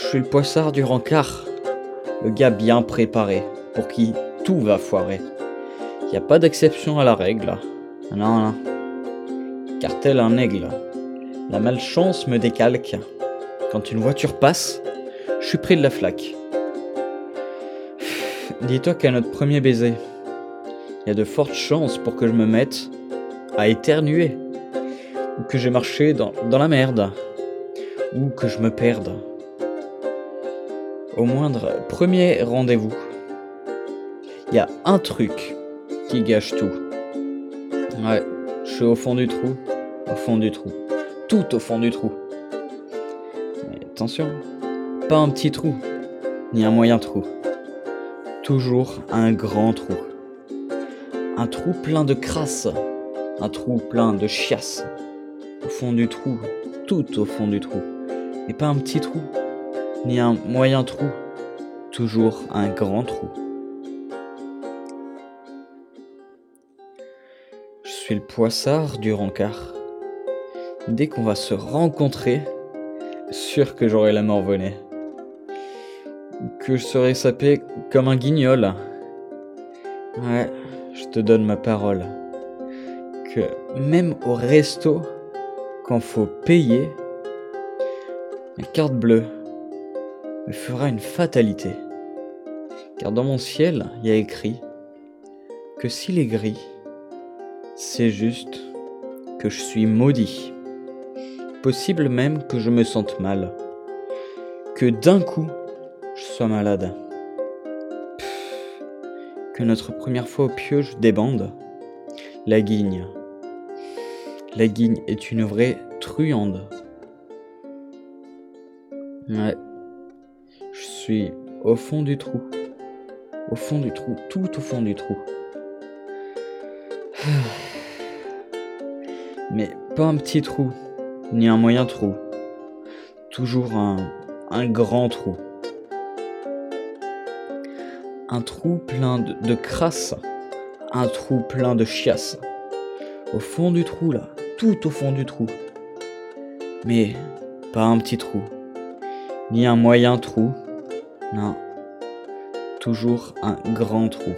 Je suis le poissard du rencard, le gars bien préparé, pour qui tout va foirer. Y a pas d'exception à la règle. Non, non. Car tel un aigle, la malchance me décalque. Quand une voiture passe, je suis pris de la flaque. Dis-toi qu'à notre premier baiser, il y a de fortes chances pour que je me mette à éternuer, ou que j'ai marché dans la merde, ou que je me perde. Au moindre premier rendez-vous, il y a un truc qui gâche tout. Ouais, je suis au fond du trou, au fond du trou, tout au fond du trou. Mais attention, pas un petit trou, ni un moyen trou. Toujours un grand trou. Un trou plein de crasse, un trou plein de chiasse. Au fond du trou, tout au fond du trou. Et pas un petit trou, ni un moyen trou, toujours un grand trou. Je suis le poissard du rencard. Dès qu'on va se rencontrer, sûr que j'aurai la morvonnée. Que je serai sapé comme un guignol. Ouais, je te donne ma parole. Que même au resto, quand faut payer, la carte bleue me fera une fatalité. Car dans mon ciel, il y a écrit que s'il est gris, c'est juste que je suis maudit. Possible même que je me sente mal. Que d'un coup, je sois malade. Que notre première fois au pioche débande. La guigne. La guigne est une vraie truande. Ouais. Suis au fond du trou. Au fond du trou, tout au fond du trou. Mais pas un petit trou, ni un moyen trou. Toujours un, un grand trou. Un trou plein de, de crasse. Un trou plein de chiasse. Au fond du trou, là. Tout au fond du trou. Mais pas un petit trou. Ni un moyen trou. Non. Toujours un grand trou.